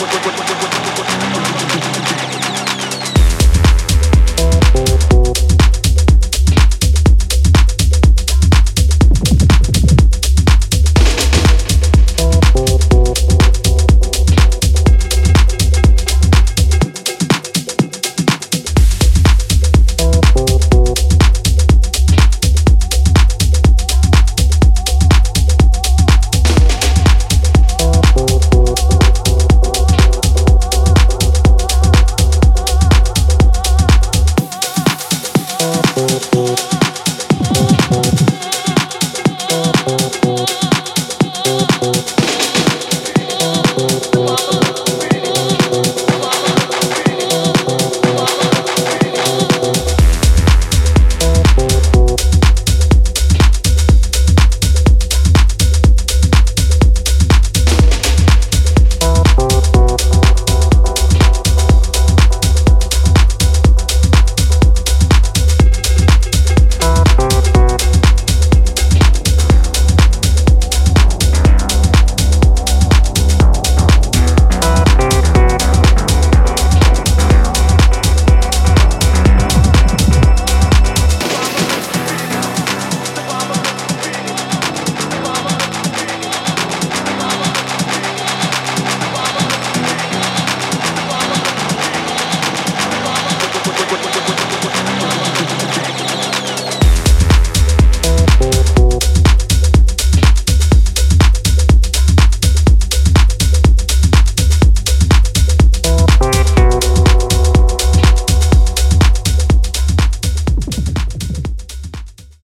with, with, with,